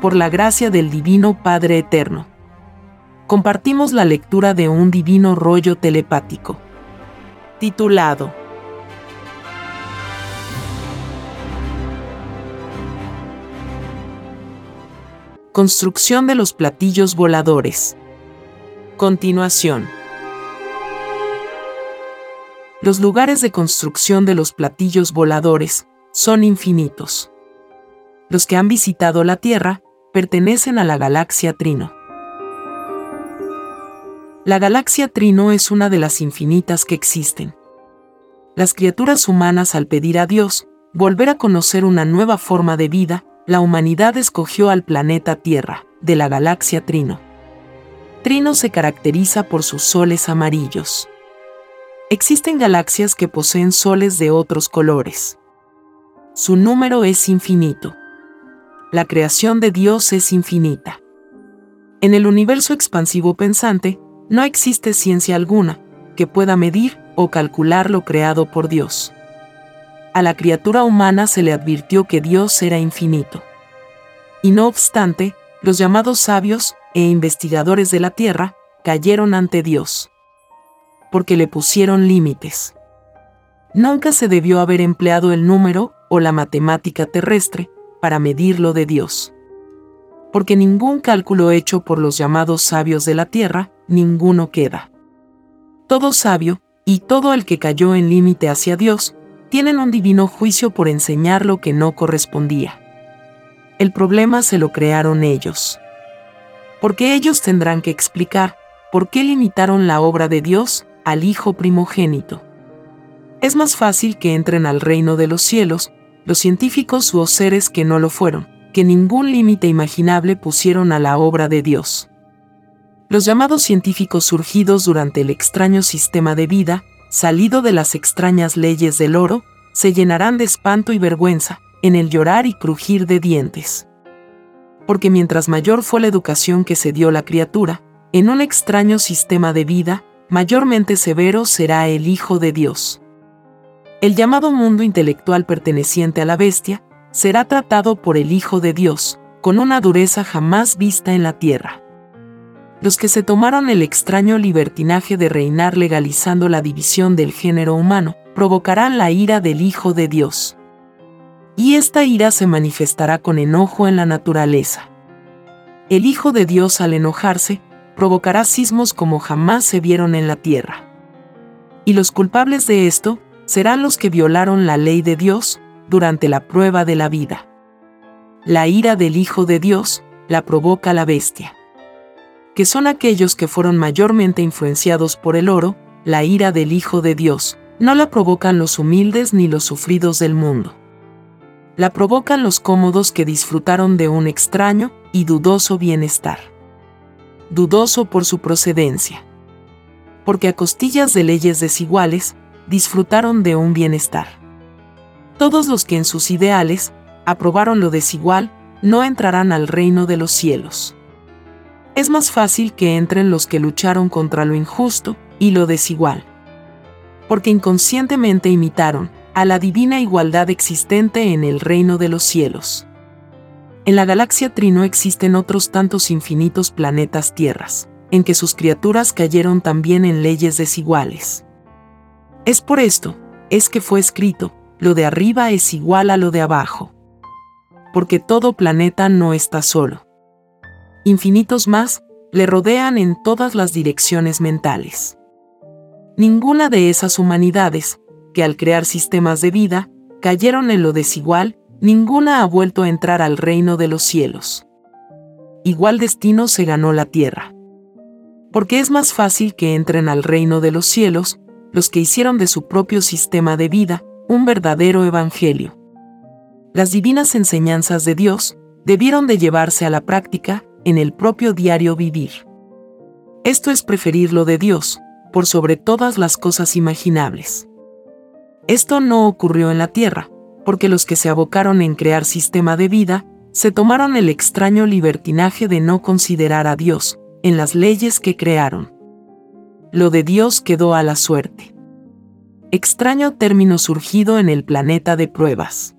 por la gracia del Divino Padre Eterno. Compartimos la lectura de un divino rollo telepático, titulado Construcción de los platillos voladores. Continuación. Los lugares de construcción de los platillos voladores son infinitos. Los que han visitado la Tierra pertenecen a la galaxia Trino. La galaxia Trino es una de las infinitas que existen. Las criaturas humanas al pedir a Dios volver a conocer una nueva forma de vida, la humanidad escogió al planeta Tierra, de la galaxia Trino. Trino se caracteriza por sus soles amarillos. Existen galaxias que poseen soles de otros colores. Su número es infinito. La creación de Dios es infinita. En el universo expansivo pensante, no existe ciencia alguna que pueda medir o calcular lo creado por Dios a la criatura humana se le advirtió que Dios era infinito. Y no obstante, los llamados sabios e investigadores de la Tierra cayeron ante Dios. Porque le pusieron límites. Nunca se debió haber empleado el número o la matemática terrestre para medir lo de Dios. Porque ningún cálculo hecho por los llamados sabios de la Tierra, ninguno queda. Todo sabio, y todo el que cayó en límite hacia Dios, tienen un divino juicio por enseñar lo que no correspondía. El problema se lo crearon ellos. Porque ellos tendrán que explicar por qué limitaron la obra de Dios al Hijo primogénito. Es más fácil que entren al reino de los cielos los científicos o seres que no lo fueron, que ningún límite imaginable pusieron a la obra de Dios. Los llamados científicos surgidos durante el extraño sistema de vida salido de las extrañas leyes del oro, se llenarán de espanto y vergüenza, en el llorar y crujir de dientes. Porque mientras mayor fue la educación que se dio la criatura, en un extraño sistema de vida, mayormente severo será el Hijo de Dios. El llamado mundo intelectual perteneciente a la bestia, será tratado por el Hijo de Dios, con una dureza jamás vista en la tierra los que se tomaron el extraño libertinaje de reinar legalizando la división del género humano, provocarán la ira del Hijo de Dios. Y esta ira se manifestará con enojo en la naturaleza. El Hijo de Dios al enojarse, provocará sismos como jamás se vieron en la tierra. Y los culpables de esto serán los que violaron la ley de Dios durante la prueba de la vida. La ira del Hijo de Dios la provoca la bestia que son aquellos que fueron mayormente influenciados por el oro, la ira del Hijo de Dios, no la provocan los humildes ni los sufridos del mundo. La provocan los cómodos que disfrutaron de un extraño y dudoso bienestar. Dudoso por su procedencia. Porque a costillas de leyes desiguales, disfrutaron de un bienestar. Todos los que en sus ideales aprobaron lo desigual, no entrarán al reino de los cielos es más fácil que entren los que lucharon contra lo injusto y lo desigual. Porque inconscientemente imitaron a la divina igualdad existente en el reino de los cielos. En la galaxia Trino existen otros tantos infinitos planetas tierras, en que sus criaturas cayeron también en leyes desiguales. Es por esto, es que fue escrito, lo de arriba es igual a lo de abajo. Porque todo planeta no está solo infinitos más, le rodean en todas las direcciones mentales. Ninguna de esas humanidades, que al crear sistemas de vida, cayeron en lo desigual, ninguna ha vuelto a entrar al reino de los cielos. Igual destino se ganó la tierra. Porque es más fácil que entren al reino de los cielos los que hicieron de su propio sistema de vida un verdadero evangelio. Las divinas enseñanzas de Dios debieron de llevarse a la práctica en el propio diario vivir. Esto es preferir lo de Dios, por sobre todas las cosas imaginables. Esto no ocurrió en la Tierra, porque los que se abocaron en crear sistema de vida, se tomaron el extraño libertinaje de no considerar a Dios, en las leyes que crearon. Lo de Dios quedó a la suerte. Extraño término surgido en el planeta de pruebas.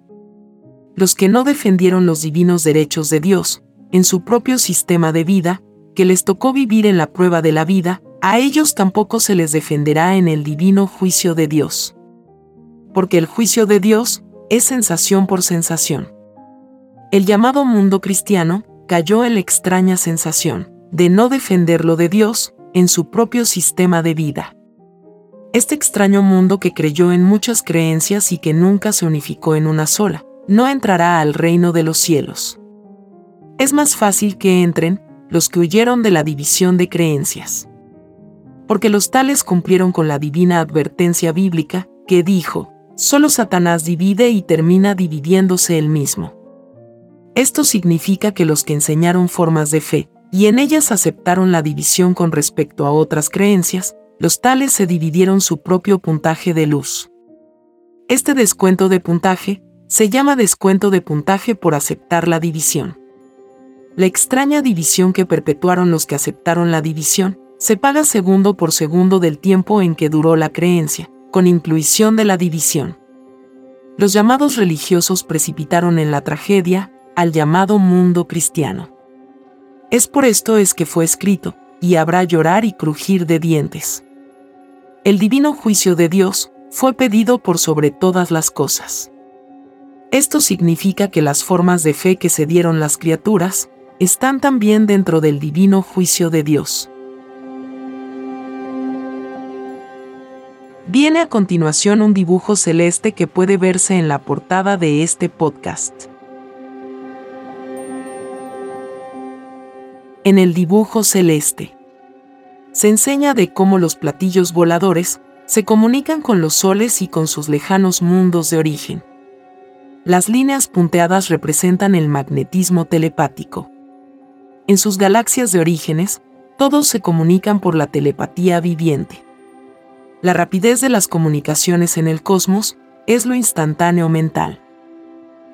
Los que no defendieron los divinos derechos de Dios, en su propio sistema de vida, que les tocó vivir en la prueba de la vida, a ellos tampoco se les defenderá en el divino juicio de Dios. Porque el juicio de Dios es sensación por sensación. El llamado mundo cristiano cayó en la extraña sensación de no defender lo de Dios en su propio sistema de vida. Este extraño mundo que creyó en muchas creencias y que nunca se unificó en una sola, no entrará al reino de los cielos. Es más fácil que entren los que huyeron de la división de creencias. Porque los tales cumplieron con la divina advertencia bíblica, que dijo, solo Satanás divide y termina dividiéndose él mismo. Esto significa que los que enseñaron formas de fe, y en ellas aceptaron la división con respecto a otras creencias, los tales se dividieron su propio puntaje de luz. Este descuento de puntaje se llama descuento de puntaje por aceptar la división. La extraña división que perpetuaron los que aceptaron la división se paga segundo por segundo del tiempo en que duró la creencia, con inclusión de la división. Los llamados religiosos precipitaron en la tragedia al llamado mundo cristiano. Es por esto es que fue escrito, y habrá llorar y crujir de dientes. El divino juicio de Dios fue pedido por sobre todas las cosas. Esto significa que las formas de fe que se dieron las criaturas están también dentro del divino juicio de Dios. Viene a continuación un dibujo celeste que puede verse en la portada de este podcast. En el dibujo celeste se enseña de cómo los platillos voladores se comunican con los soles y con sus lejanos mundos de origen. Las líneas punteadas representan el magnetismo telepático. En sus galaxias de orígenes, todos se comunican por la telepatía viviente. La rapidez de las comunicaciones en el cosmos es lo instantáneo mental.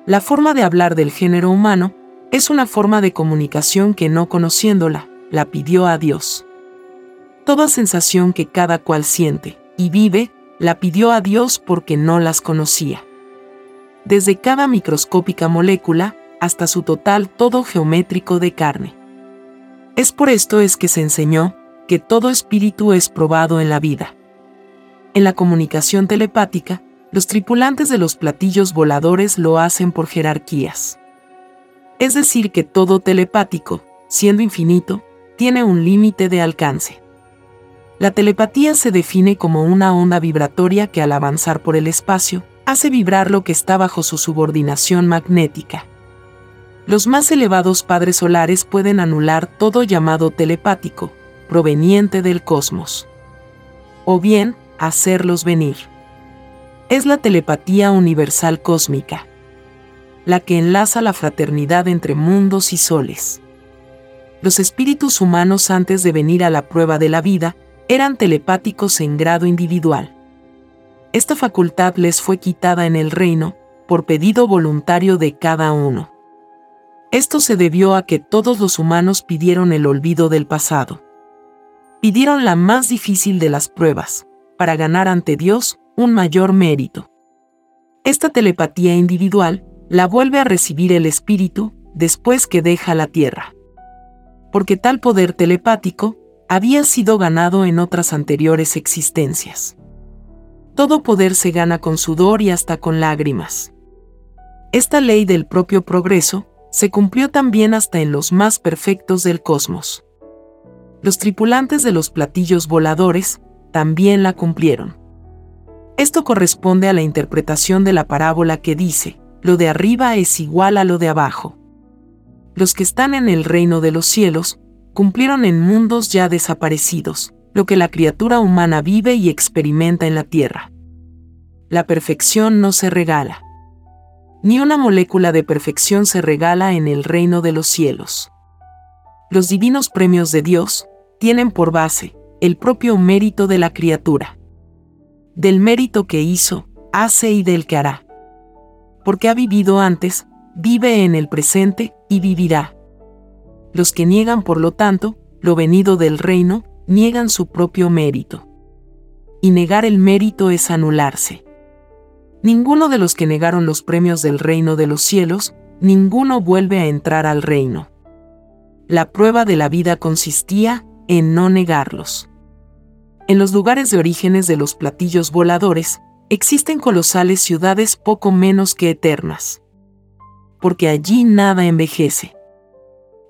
La forma de hablar del género humano es una forma de comunicación que no conociéndola, la pidió a Dios. Toda sensación que cada cual siente y vive, la pidió a Dios porque no las conocía. Desde cada microscópica molécula hasta su total todo geométrico de carne. Es por esto es que se enseñó que todo espíritu es probado en la vida. En la comunicación telepática, los tripulantes de los platillos voladores lo hacen por jerarquías. Es decir, que todo telepático, siendo infinito, tiene un límite de alcance. La telepatía se define como una onda vibratoria que al avanzar por el espacio, hace vibrar lo que está bajo su subordinación magnética. Los más elevados padres solares pueden anular todo llamado telepático, proveniente del cosmos. O bien, hacerlos venir. Es la telepatía universal cósmica la que enlaza la fraternidad entre mundos y soles. Los espíritus humanos antes de venir a la prueba de la vida eran telepáticos en grado individual. Esta facultad les fue quitada en el reino, por pedido voluntario de cada uno. Esto se debió a que todos los humanos pidieron el olvido del pasado. Pidieron la más difícil de las pruebas, para ganar ante Dios un mayor mérito. Esta telepatía individual la vuelve a recibir el espíritu después que deja la tierra. Porque tal poder telepático había sido ganado en otras anteriores existencias. Todo poder se gana con sudor y hasta con lágrimas. Esta ley del propio progreso se cumplió también hasta en los más perfectos del cosmos. Los tripulantes de los platillos voladores también la cumplieron. Esto corresponde a la interpretación de la parábola que dice, lo de arriba es igual a lo de abajo. Los que están en el reino de los cielos, cumplieron en mundos ya desaparecidos, lo que la criatura humana vive y experimenta en la tierra. La perfección no se regala. Ni una molécula de perfección se regala en el reino de los cielos. Los divinos premios de Dios tienen por base el propio mérito de la criatura. Del mérito que hizo, hace y del que hará porque ha vivido antes, vive en el presente y vivirá. Los que niegan, por lo tanto, lo venido del reino, niegan su propio mérito. Y negar el mérito es anularse. Ninguno de los que negaron los premios del reino de los cielos, ninguno vuelve a entrar al reino. la prueba de la vida consistía en no negarlos. En los lugares de orígenes de los platillos voladores, existen colosales ciudades poco menos que eternas. Porque allí nada envejece.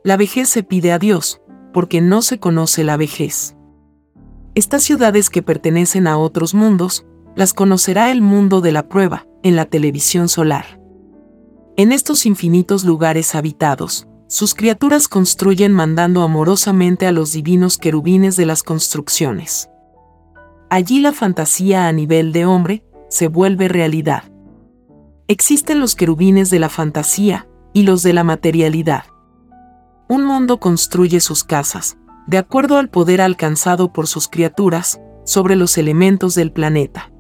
La vejez se pide a Dios, porque no se conoce la vejez. Estas ciudades que pertenecen a otros mundos, las conocerá el mundo de la prueba, en la televisión solar. En estos infinitos lugares habitados, sus criaturas construyen mandando amorosamente a los divinos querubines de las construcciones. Allí la fantasía a nivel de hombre se vuelve realidad. Existen los querubines de la fantasía y los de la materialidad. Un mundo construye sus casas, de acuerdo al poder alcanzado por sus criaturas, sobre los elementos del planeta.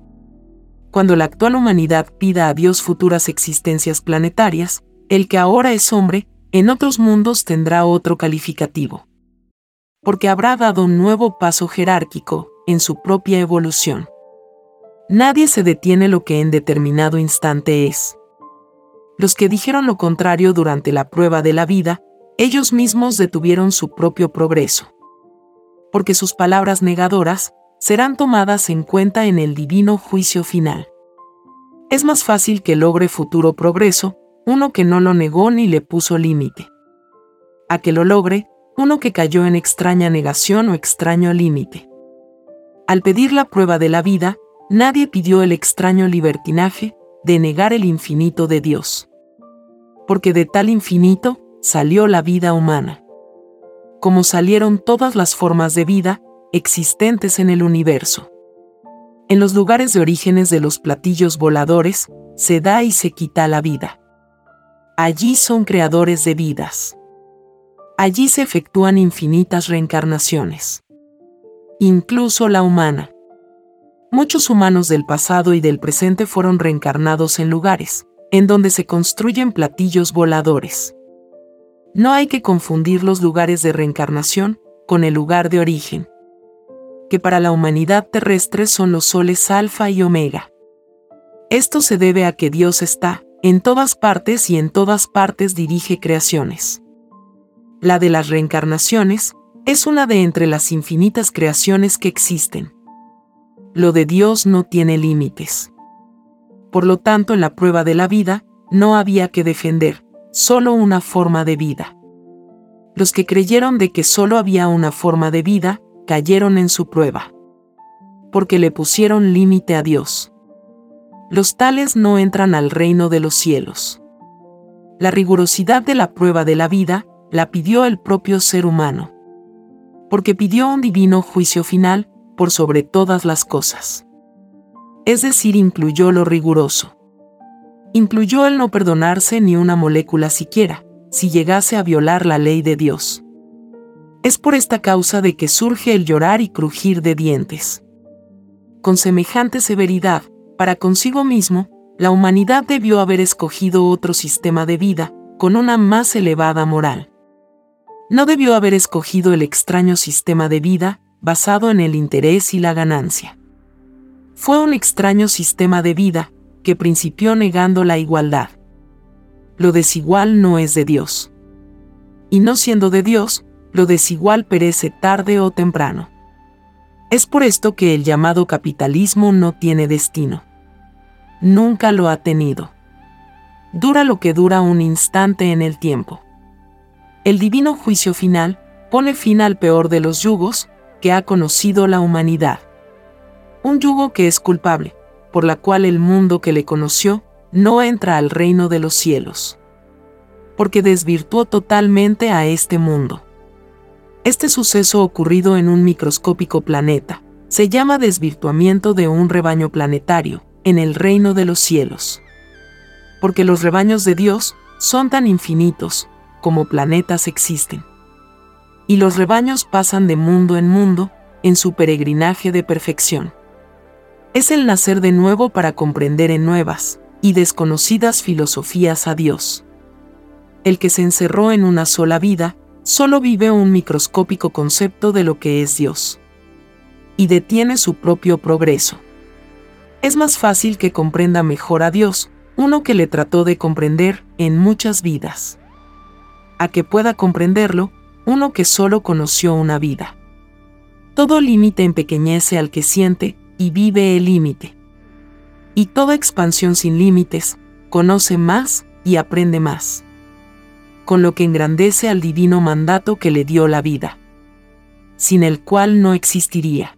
Cuando la actual humanidad pida a Dios futuras existencias planetarias, el que ahora es hombre en otros mundos tendrá otro calificativo. Porque habrá dado un nuevo paso jerárquico en su propia evolución. Nadie se detiene lo que en determinado instante es. Los que dijeron lo contrario durante la prueba de la vida, ellos mismos detuvieron su propio progreso. Porque sus palabras negadoras serán tomadas en cuenta en el divino juicio final. Es más fácil que logre futuro progreso uno que no lo negó ni le puso límite. A que lo logre, uno que cayó en extraña negación o extraño límite. Al pedir la prueba de la vida, nadie pidió el extraño libertinaje de negar el infinito de Dios. Porque de tal infinito salió la vida humana. Como salieron todas las formas de vida existentes en el universo. En los lugares de orígenes de los platillos voladores, se da y se quita la vida. Allí son creadores de vidas. Allí se efectúan infinitas reencarnaciones. Incluso la humana. Muchos humanos del pasado y del presente fueron reencarnados en lugares, en donde se construyen platillos voladores. No hay que confundir los lugares de reencarnación con el lugar de origen, que para la humanidad terrestre son los soles alfa y omega. Esto se debe a que Dios está, en todas partes y en todas partes dirige creaciones. La de las reencarnaciones es una de entre las infinitas creaciones que existen. Lo de Dios no tiene límites. Por lo tanto, en la prueba de la vida, no había que defender, solo una forma de vida. Los que creyeron de que solo había una forma de vida, cayeron en su prueba. Porque le pusieron límite a Dios los tales no entran al reino de los cielos. La rigurosidad de la prueba de la vida la pidió el propio ser humano. Porque pidió un divino juicio final por sobre todas las cosas. Es decir, incluyó lo riguroso. Incluyó el no perdonarse ni una molécula siquiera, si llegase a violar la ley de Dios. Es por esta causa de que surge el llorar y crujir de dientes. Con semejante severidad, para consigo mismo, la humanidad debió haber escogido otro sistema de vida, con una más elevada moral. No debió haber escogido el extraño sistema de vida, basado en el interés y la ganancia. Fue un extraño sistema de vida, que principió negando la igualdad. Lo desigual no es de Dios. Y no siendo de Dios, lo desigual perece tarde o temprano. Es por esto que el llamado capitalismo no tiene destino nunca lo ha tenido. Dura lo que dura un instante en el tiempo. El divino juicio final pone fin al peor de los yugos que ha conocido la humanidad. Un yugo que es culpable, por la cual el mundo que le conoció no entra al reino de los cielos. Porque desvirtuó totalmente a este mundo. Este suceso ocurrido en un microscópico planeta se llama desvirtuamiento de un rebaño planetario, en el reino de los cielos. Porque los rebaños de Dios son tan infinitos como planetas existen. Y los rebaños pasan de mundo en mundo en su peregrinaje de perfección. Es el nacer de nuevo para comprender en nuevas y desconocidas filosofías a Dios. El que se encerró en una sola vida, solo vive un microscópico concepto de lo que es Dios. Y detiene su propio progreso. Es más fácil que comprenda mejor a Dios, uno que le trató de comprender en muchas vidas. A que pueda comprenderlo, uno que solo conoció una vida. Todo límite empequeñece al que siente y vive el límite. Y toda expansión sin límites conoce más y aprende más. Con lo que engrandece al divino mandato que le dio la vida, sin el cual no existiría.